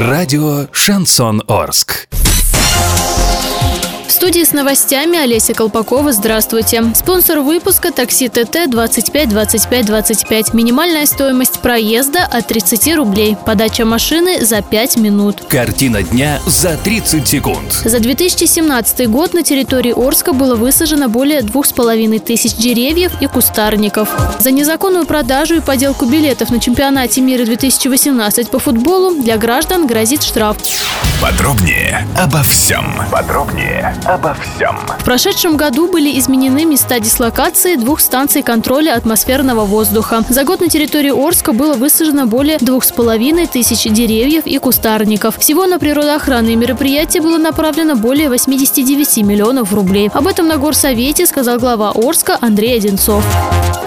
Радио «Шансон Орск». Студии с новостями Олеся Колпакова. Здравствуйте. Спонсор выпуска такси ТТ 25 25 25. Минимальная стоимость проезда от 30 рублей. Подача машины за 5 минут. Картина дня за 30 секунд. За 2017 год на территории Орска было высажено более 2,5 тысяч деревьев и кустарников. За незаконную продажу и поделку билетов на чемпионате мира 2018 по футболу для граждан грозит штраф. Подробнее обо всем. Подробнее обо всем. В прошедшем году были изменены места дислокации двух станций контроля атмосферного воздуха. За год на территории Орска было высажено более двух с половиной тысяч деревьев и кустарников. Всего на природоохранные мероприятия было направлено более 89 миллионов рублей. Об этом на горсовете сказал глава Орска Андрей Одинцов.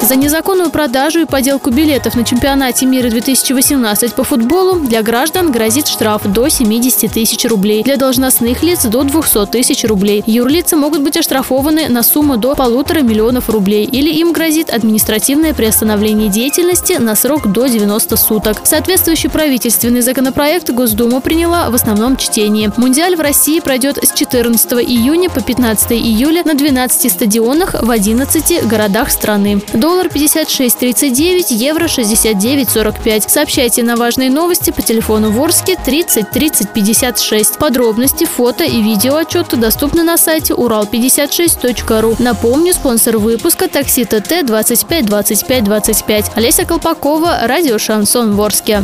За незаконную продажу и поделку билетов на чемпионате мира 2018 по футболу для граждан грозит штраф до 70 тысяч рублей. Для должностных лиц до 200 тысяч рублей. Юрлицы могут быть оштрафованы на сумму до полутора миллионов рублей или им грозит административное приостановление деятельности на срок до 90 суток. Соответствующий правительственный законопроект Госдума приняла в основном чтении. Мундиаль в России пройдет с 14 июня по 15 июля на 12 стадионах в 11 городах страны. Доллар 56.39, евро 69.45. Сообщайте на важные новости по телефону Ворске 30 30 56. Подробности, фото и видео отчеты доступны на сайте урал56.ру. Напомню, спонсор выпуска такси ТТ 25 25 25. Олеся Колпакова, радио «Шансон Ворске».